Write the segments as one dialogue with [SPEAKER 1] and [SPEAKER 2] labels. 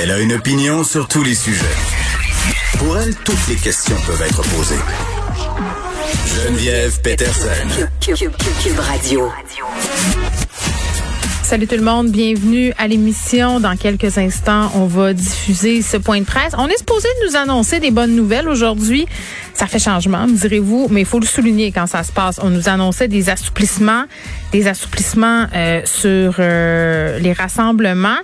[SPEAKER 1] Elle a une opinion sur tous les sujets. Pour elle, toutes les questions peuvent être posées. Geneviève Peterson.
[SPEAKER 2] Cube Radio.
[SPEAKER 3] Salut tout le monde, bienvenue à l'émission. Dans quelques instants, on va diffuser ce point de presse. On est supposé nous annoncer des bonnes nouvelles aujourd'hui. Ça fait changement, me direz-vous, mais il faut le souligner quand ça se passe. On nous annonçait des assouplissements, des assouplissements euh, sur euh, les rassemblements.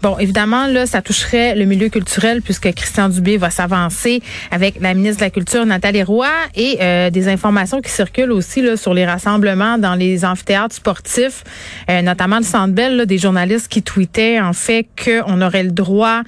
[SPEAKER 3] Bon, évidemment, là, ça toucherait le milieu culturel puisque Christian Dubé va s'avancer avec la ministre de la Culture, Nathalie Roy, et euh, des informations qui circulent aussi là, sur les rassemblements dans les amphithéâtres sportifs, notamment le Centre Bell, des journalistes qui tweetaient en fait qu'on aurait le droit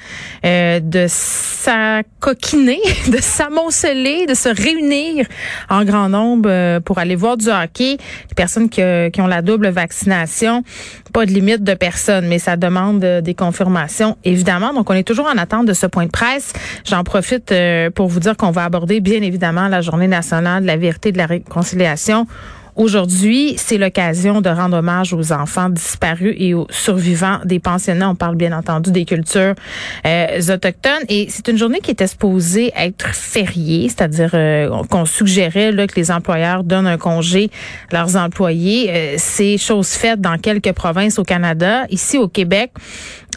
[SPEAKER 3] de s'acoquiner, de s'amonceler, de se réunir en grand nombre euh, pour aller voir du hockey. Les personnes qui, euh, qui ont la double vaccination, pas de limite de personnes, mais ça demande euh, des confirmations, évidemment. Donc, on est toujours en attente de ce point de presse. J'en profite pour vous dire qu'on va aborder, bien évidemment, la journée nationale de la vérité et de la réconciliation Aujourd'hui, c'est l'occasion de rendre hommage aux enfants disparus et aux survivants des pensionnats. On parle bien entendu des cultures euh, autochtones. Et c'est une journée qui était supposée être fériée, c'est-à-dire euh, qu'on suggérait là, que les employeurs donnent un congé à leurs employés. Euh, c'est chose faite dans quelques provinces au Canada. Ici au Québec,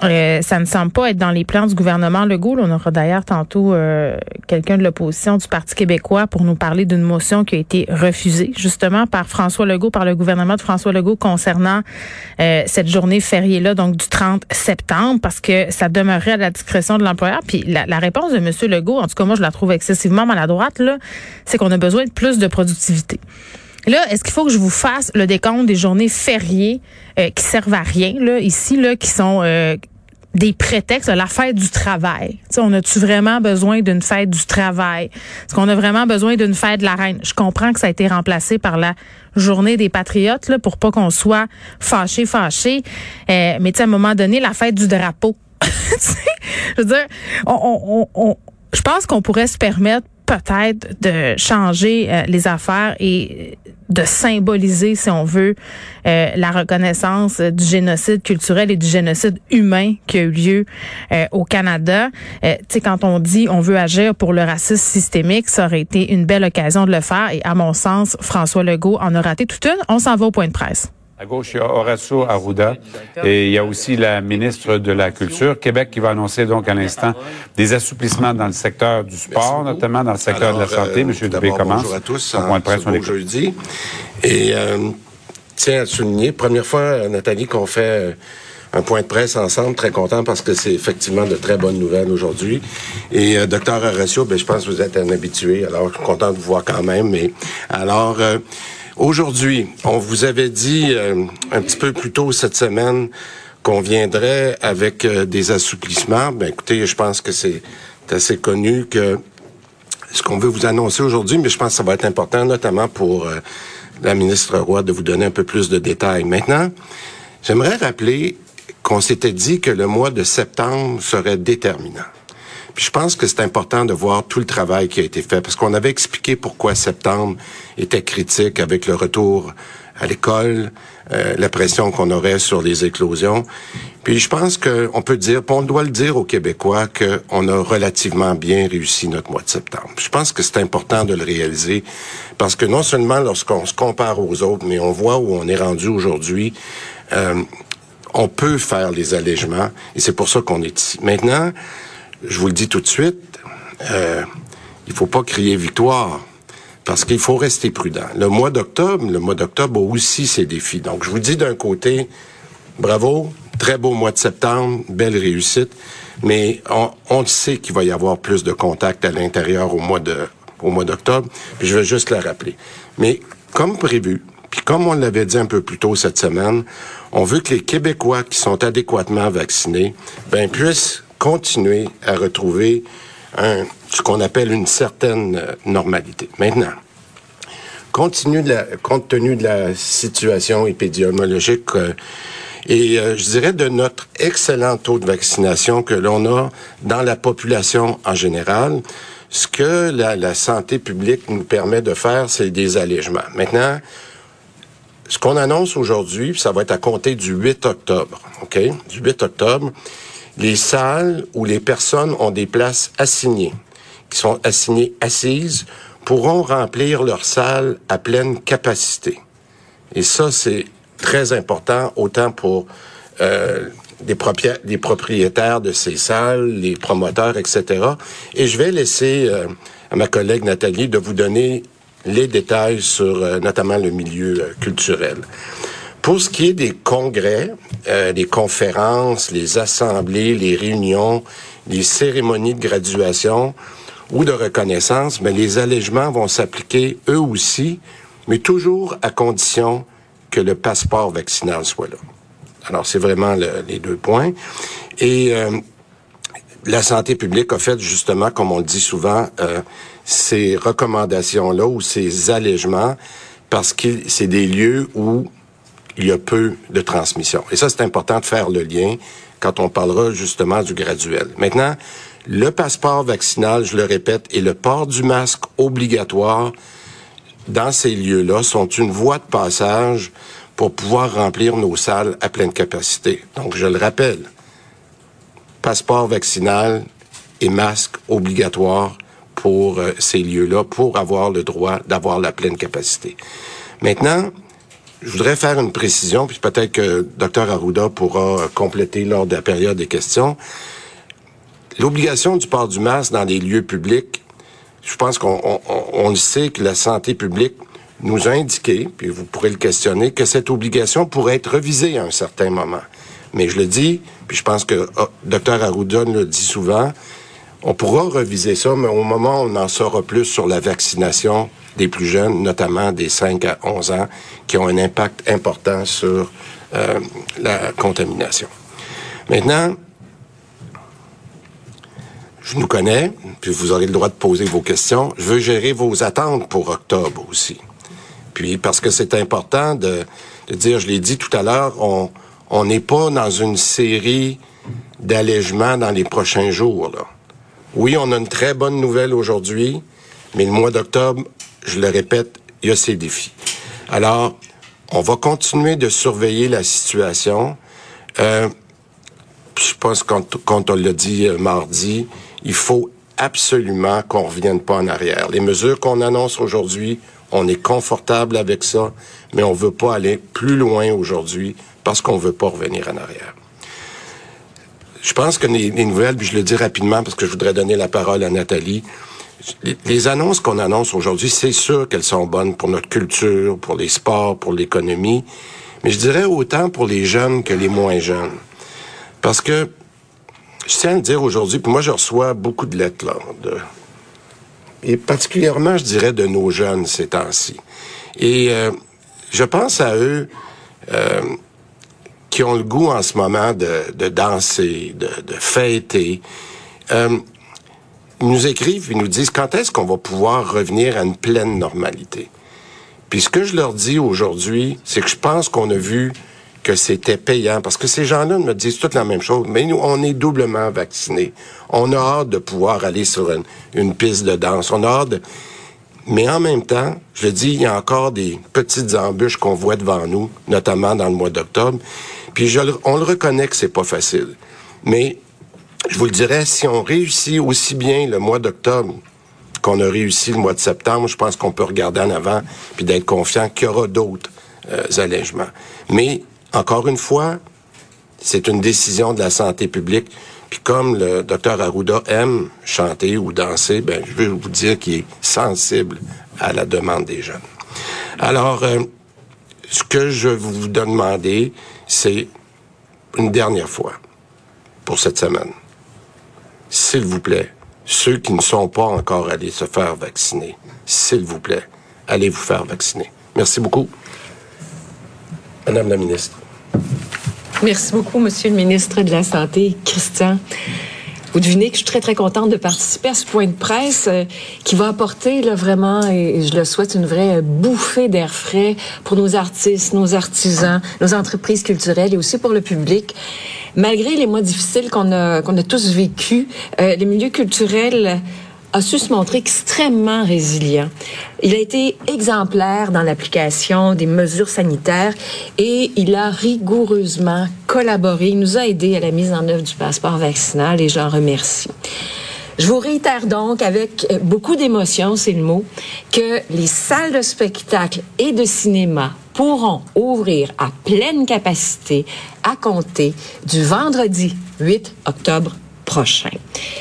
[SPEAKER 3] euh, ça ne semble pas être dans les plans du gouvernement Legault. On aura d'ailleurs tantôt euh, quelqu'un de l'opposition du Parti québécois pour nous parler d'une motion qui a été refusée justement par François Legault, par le gouvernement de François Legault concernant euh, cette journée fériée-là, donc du 30 septembre, parce que ça demeurait à la discrétion de l'employeur. Puis la, la, réponse de M. Legault, en tout cas moi je la trouve excessivement maladroite, là, c'est qu'on a besoin de plus de productivité. Là, est-ce qu'il faut que je vous fasse le décompte des journées fériées euh, qui servent à rien, là, ici, là, qui sont euh, des prétextes, la fête du travail. sais, on a-tu vraiment besoin d'une fête du travail? Est-ce qu'on a vraiment besoin d'une fête de la reine? Je comprends que ça a été remplacé par la journée des patriotes, là, pour pas qu'on soit fâché, fâché. Euh, mais à un moment donné, la fête du drapeau. je veux dire, on, on, on je pense qu'on pourrait se permettre peut-être de changer euh, les affaires et de symboliser, si on veut, euh, la reconnaissance du génocide culturel et du génocide humain qui a eu lieu euh, au Canada. tu sais, quand on dit on veut agir pour le racisme systémique, ça aurait été une belle occasion de le faire. Et à mon sens, François Legault en a raté toute une. On s'en va au point de presse.
[SPEAKER 4] À gauche, il y a Horacio Arruda et il y a aussi la ministre de la Culture, Québec, qui va annoncer donc à l'instant des assouplissements dans le secteur du sport, notamment dans le secteur de la santé.
[SPEAKER 5] Euh, Monsieur
[SPEAKER 4] Dubé commence.
[SPEAKER 5] Bonjour à tous. De presse, on jeudi. Et euh, tiens à souligner, première fois, euh, Nathalie, qu'on fait euh, un point de presse ensemble. Très content parce que c'est effectivement de très bonnes nouvelles aujourd'hui. Et euh, docteur Horacio, ben, je pense que vous êtes un habitué. Alors, je suis content de vous voir quand même. Mais alors. Aujourd'hui, on vous avait dit euh, un petit peu plus tôt cette semaine qu'on viendrait avec euh, des assouplissements. Ben écoutez, je pense que c'est assez connu que ce qu'on veut vous annoncer aujourd'hui, mais je pense que ça va être important, notamment pour euh, la ministre Roy, de vous donner un peu plus de détails. Maintenant, j'aimerais rappeler qu'on s'était dit que le mois de septembre serait déterminant. Je pense que c'est important de voir tout le travail qui a été fait, parce qu'on avait expliqué pourquoi septembre était critique avec le retour à l'école, euh, la pression qu'on aurait sur les éclosions. Puis je pense qu'on peut dire, on doit le dire aux Québécois, qu'on a relativement bien réussi notre mois de septembre. Je pense que c'est important de le réaliser, parce que non seulement lorsqu'on se compare aux autres, mais on voit où on est rendu aujourd'hui, euh, on peut faire les allègements, et c'est pour ça qu'on est ici. Maintenant, je vous le dis tout de suite, euh, il faut pas crier victoire parce qu'il faut rester prudent. Le mois d'octobre, le mois d'octobre a aussi ses défis. Donc, je vous dis d'un côté, bravo, très beau mois de septembre, belle réussite, mais on, on sait qu'il va y avoir plus de contacts à l'intérieur au mois de au mois d'octobre. Puis je vais juste le rappeler. Mais comme prévu, puis comme on l'avait dit un peu plus tôt cette semaine, on veut que les Québécois qui sont adéquatement vaccinés ben puissent continuer à retrouver ce qu'on appelle une certaine euh, normalité. Maintenant, la, compte tenu de la situation épidémiologique euh, et euh, je dirais de notre excellent taux de vaccination que l'on a dans la population en général, ce que la, la santé publique nous permet de faire, c'est des allègements. Maintenant, ce qu'on annonce aujourd'hui, ça va être à compter du 8 octobre, OK? Du 8 octobre, les salles où les personnes ont des places assignées, qui sont assignées assises, pourront remplir leurs salles à pleine capacité. Et ça, c'est très important, autant pour euh, des, des, propriétaires de ces salles, les promoteurs, etc. Et je vais laisser euh, à ma collègue Nathalie de vous donner les détails sur euh, notamment le milieu euh, culturel. Pour ce qui est des congrès, euh, les conférences, les assemblées, les réunions, les cérémonies de graduation ou de reconnaissance, mais les allègements vont s'appliquer eux aussi, mais toujours à condition que le passeport vaccinal soit là. Alors, c'est vraiment les deux points. Et la santé publique a fait justement, comme on le dit souvent, euh, ces recommandations-là ou ces allègements parce que c'est des lieux où il y a peu de transmission. Et ça, c'est important de faire le lien quand on parlera justement du graduel. Maintenant, le passeport vaccinal, je le répète, et le port du masque obligatoire dans ces lieux-là sont une voie de passage pour pouvoir remplir nos salles à pleine capacité. Donc, je le rappelle, passeport vaccinal et masque obligatoire pour euh, ces lieux-là pour avoir le droit d'avoir la pleine capacité. Maintenant, je voudrais faire une précision, puis peut-être que Dr Arruda pourra compléter lors de la période des questions. L'obligation du port du masque dans les lieux publics, je pense qu'on on, le sait que la santé publique nous a indiqué, puis vous pourrez le questionner, que cette obligation pourrait être revisée à un certain moment. Mais je le dis, puis je pense que oh, Dr Arruda le dit souvent, on pourra reviser ça, mais au moment où on en saura plus sur la vaccination des plus jeunes, notamment des 5 à 11 ans, qui ont un impact important sur euh, la contamination. Maintenant, je nous connais, puis vous aurez le droit de poser vos questions. Je veux gérer vos attentes pour octobre aussi. Puis parce que c'est important de, dire, je l'ai dit tout à l'heure, on, on n'est pas dans une série d'allègements dans les prochains jours. Là. Oui, on a une très bonne nouvelle aujourd'hui, mais le mois d'octobre, je le répète, il y a ses défis. Alors, on va continuer de surveiller la situation. Euh, je pense quand, quand on l'a dit euh, mardi, il faut absolument qu'on revienne pas en arrière. Les mesures qu'on annonce aujourd'hui, on est confortable avec ça, mais on veut pas aller plus loin aujourd'hui parce qu'on veut pas revenir en arrière. Je pense que les, nouvelles, puis je le dis rapidement parce que je voudrais donner la parole à Nathalie. Les, annonces qu'on annonce aujourd'hui, c'est sûr qu'elles sont bonnes pour notre culture, pour les sports, pour l'économie, mais je dirais autant pour les jeunes que les moins jeunes. Parce que je tiens à le dire aujourd'hui, puis moi je reçois beaucoup de lettres là, et particulièrement, je dirais, de nos jeunes ces temps-ci. Et euh, je pense à eux. Euh, qui ont le goût en ce moment de, de danser, de, de fêter, euh, ils nous écrivent, ils nous disent quand est-ce qu'on va pouvoir revenir à une pleine normalité? Puis ce que je leur dis aujourd'hui, c'est que je pense qu'on a vu que c'était payant, parce que ces gens-là me disent toute la même chose, mais nous, on est doublement vaccinés. On a hâte de pouvoir aller sur une, une piste de danse. On a hâte de... Mais en même temps, je dis, il y a encore des petites embûches qu'on voit devant nous, notamment dans le mois d'octobre. Puis je, on le reconnaît que c'est pas facile. Mais je vous le dirais, si on réussit aussi bien le mois d'octobre qu'on a réussi le mois de septembre, je pense qu'on peut regarder en avant puis d'être confiant qu'il y aura d'autres euh, allègements. Mais encore une fois, c'est une décision de la santé publique. Puis comme le docteur Arruda aime chanter ou danser, ben je veux vous dire qu'il est sensible à la demande des jeunes. Alors, euh, ce que je vous demander, c'est une dernière fois pour cette semaine. S'il vous plaît, ceux qui ne sont pas encore allés se faire vacciner, s'il vous plaît, allez vous faire vacciner. Merci beaucoup. Madame la ministre.
[SPEAKER 2] Merci beaucoup, Monsieur le ministre de la Santé, Christian. Vous devinez que je suis très, très contente de participer à ce point de presse euh, qui va apporter là, vraiment, et, je le souhaite, une vraie bouffée d'air frais pour nos artistes, nos artisans, nos entreprises culturelles et aussi pour le public. Malgré les mois difficiles qu'on a, qu'on a tous vécus, euh, les milieux culturels a su se montrer extrêmement résilient. Il a été exemplaire dans l'application des mesures sanitaires et il a rigoureusement collaboré. Il nous a aidé à la mise en œuvre du passeport vaccinal et j'en remercie. Je vous réitère donc avec beaucoup d'émotion, c'est le mot, que les salles de spectacle et de cinéma pourront ouvrir à pleine capacité à compter du vendredi 8 octobre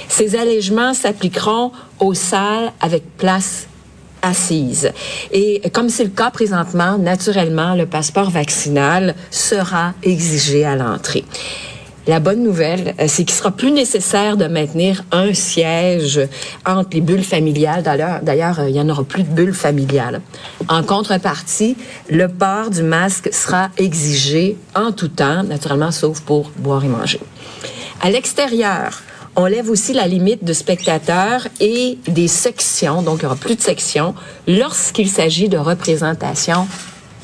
[SPEAKER 2] Ces allègements s'appliqueront aux salles avec place assise. Et comme c'est le cas présentement, naturellement, le passeport vaccinal sera exigé à l'entrée. La bonne nouvelle, euh, c'est qu'il sera plus nécessaire de maintenir un siège entre les bulles familiales. D'ailleurs, euh, il y en aura plus de bulles familiales. En contrepartie, le port du masque sera exigé en tout temps, naturellement, sauf pour boire et manger. À l'extérieur, on lève aussi la limite de spectateurs et des sections, donc il n'y aura plus de sections, lorsqu'il s'agit de représentation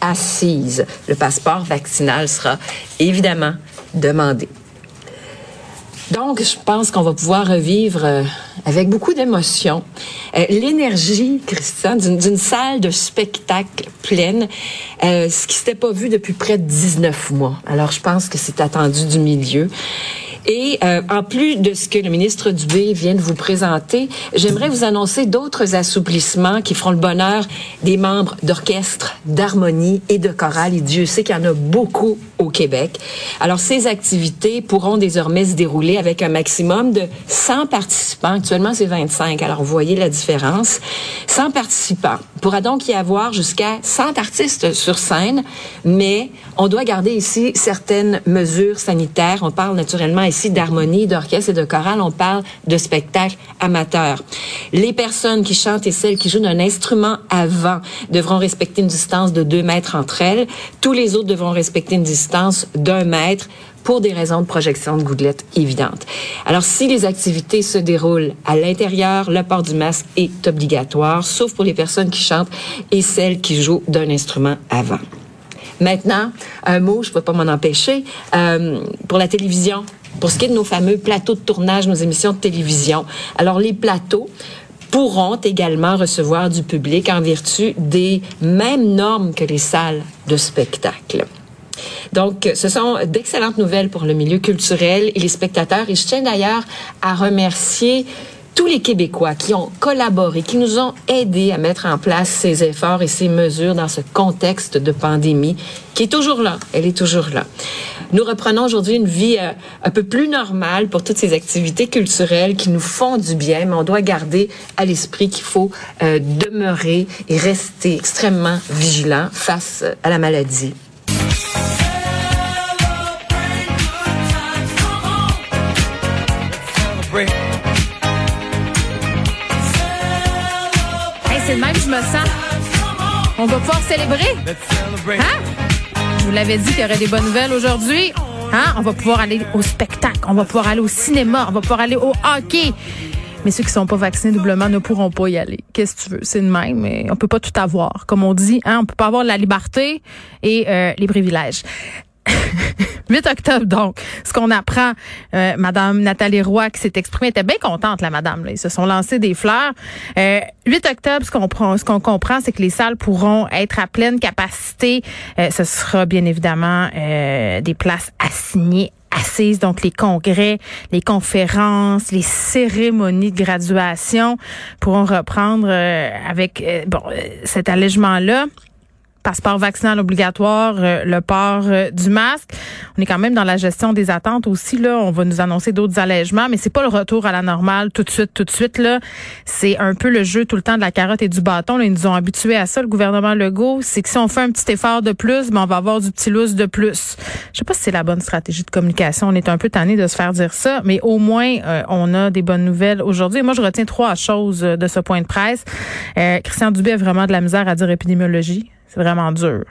[SPEAKER 2] assise. Le passeport vaccinal sera évidemment demandé. Donc, je pense qu'on va pouvoir revivre euh, avec beaucoup d'émotion euh, l'énergie, Christian, d'une salle de spectacle pleine, euh, ce qui s'était pas vu depuis près de 19 mois. Alors, je pense que c'est attendu du milieu. Et euh, en plus de ce que le ministre Dubé vient de vous présenter, j'aimerais vous annoncer d'autres assouplissements qui feront le bonheur des membres d'orchestre, d'harmonie et de chorale. Et Dieu sait qu'il y en a beaucoup au Québec. Alors, ces activités pourront désormais se dérouler avec un maximum de 100 participants. Actuellement, c'est 25. Alors, vous voyez la différence. 100 participants. Il pourra donc y avoir jusqu'à 100 artistes sur scène, mais on doit garder ici certaines mesures sanitaires. On parle naturellement ici d'harmonie, d'orchestre et de chorale, on parle de spectacle amateur. Les personnes qui chantent et celles qui jouent d'un instrument avant devront respecter une distance de deux mètres entre elles. Tous les autres devront respecter une distance d'un mètre pour des raisons de projection de gouttelettes évidentes. Alors, si les activités se déroulent à l'intérieur, le port du masque est obligatoire, sauf pour les personnes qui chantent et celles qui jouent d'un instrument avant. Maintenant, un mot, je ne peux pas m'en empêcher, euh, pour la télévision. Pour ce qui est de nos fameux plateaux de tournage, nos émissions de télévision. Alors, les plateaux pourront également recevoir du public en vertu des mêmes normes que les salles de spectacle. Donc, ce sont d'excellentes nouvelles pour le milieu culturel et les spectateurs. Et je tiens d'ailleurs à remercier tous les Québécois qui ont collaboré, qui nous ont aidés à mettre en place ces efforts et ces mesures dans ce contexte de pandémie qui est toujours là. Elle est toujours là. Nous reprenons aujourd'hui une vie euh, un peu plus normale pour toutes ces activités culturelles qui nous font du bien, mais on doit garder à l'esprit qu'il faut euh, demeurer et rester extrêmement vigilant face à la maladie.
[SPEAKER 3] C'est le même je me sens. On va pouvoir célébrer. Hein? Je vous l'avais dit qu'il y aurait des bonnes nouvelles aujourd'hui. Hein? On va pouvoir aller au spectacle, on va pouvoir aller au cinéma, on va pouvoir aller au hockey. Mais ceux qui sont pas vaccinés doublement ne pourront pas y aller. Qu'est-ce que tu veux? C'est de même, mais on peut pas tout avoir. Comme on dit, hein? on peut pas avoir la liberté et euh, les privilèges. 8 octobre, donc, ce qu'on apprend, euh, Madame Nathalie Roy qui s'est exprimée, était bien contente, la madame. Là. Ils se sont lancés des fleurs. Euh, 8 octobre, ce qu'on ce qu'on comprend, c'est que les salles pourront être à pleine capacité. Euh, ce sera bien évidemment euh, des places assignées assises, donc les congrès, les conférences, les cérémonies de graduation pourront reprendre euh, avec bon cet allègement-là passeport vaccinal obligatoire, euh, le port euh, du masque. On est quand même dans la gestion des attentes aussi là. On va nous annoncer d'autres allègements, mais c'est pas le retour à la normale tout de suite, tout de suite là. C'est un peu le jeu tout le temps de la carotte et du bâton. Là. Ils nous ont habitués à ça, le gouvernement Legault. C'est que si on fait un petit effort de plus, ben on va avoir du petit lousse de plus. Je sais pas si c'est la bonne stratégie de communication. On est un peu tanné de se faire dire ça, mais au moins euh, on a des bonnes nouvelles aujourd'hui. Moi, je retiens trois choses de ce point de presse. Christian Dubé a vraiment de la misère à dire épidémiologie. C'est vraiment dur.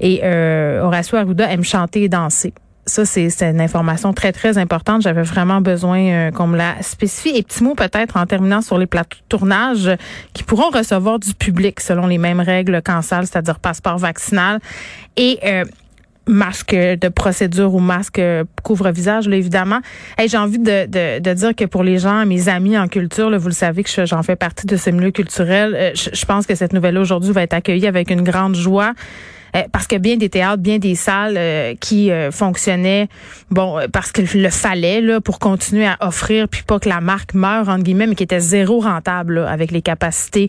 [SPEAKER 3] Et euh, Horacio Arruda aime chanter et danser. Ça, c'est une information très, très importante. J'avais vraiment besoin euh, qu'on me la spécifie. Et petit mot peut-être en terminant sur les plateaux de tournage qui pourront recevoir du public selon les mêmes règles qu'en salle, c'est-à-dire passeport vaccinal. Et euh, masque de procédure ou masque couvre-visage, là, évidemment. Hey, j'ai envie de, de, dire que pour les gens, mes amis en culture, vous le savez que j'en fais partie de ce milieu culturel, euh, je pense que cette nouvelle aujourd'hui va être accueillie avec une grande joie. Euh, parce que bien des théâtres, bien des salles euh, qui euh, fonctionnaient, bon, parce qu'il le fallait là pour continuer à offrir, puis pas que la marque meure entre guillemets, mais qui était zéro rentable avec les capacités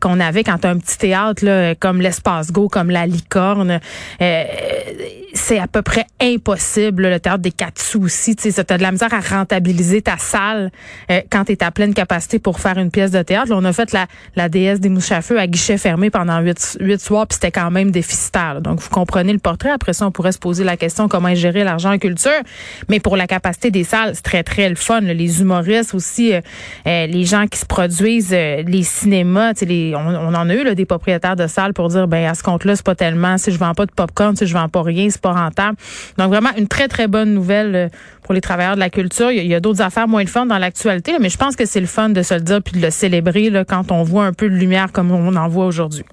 [SPEAKER 3] qu'on avait quand as un petit théâtre là, comme l'Espace Go, comme la Licorne. c'est à peu près impossible. le théâtre des quatre sous aussi, tu t'as de la misère à rentabiliser ta salle quand t'es à pleine capacité pour faire une pièce de théâtre. Là, on a fait la, la déesse des mouches à feu à guichet fermé pendant huit, huit soirs, puis c'était quand même déficitaire. Donc, vous comprenez le portrait. Après ça, on pourrait se poser la question comment gérer l'argent en culture? Mais pour la capacité des salles, c'est très, très le fun. Les humoristes aussi, euh, euh, les gens qui se produisent, euh, les cinémas, on, en a eu des propriétaires de salles pour dire, ben à ce compte-là, c'est pas tellement, si je vends pas de popcorn, si je vends pas rien, c'est pas rentable. Donc, vraiment, une très, très bonne nouvelle pour les travailleurs de la culture. Il y a, d'autres affaires moins le fun dans l'actualité, mais je pense que c'est le fun de se le dire puis de le célébrer quand on voit un peu de lumière comme on en voit aujourd'hui.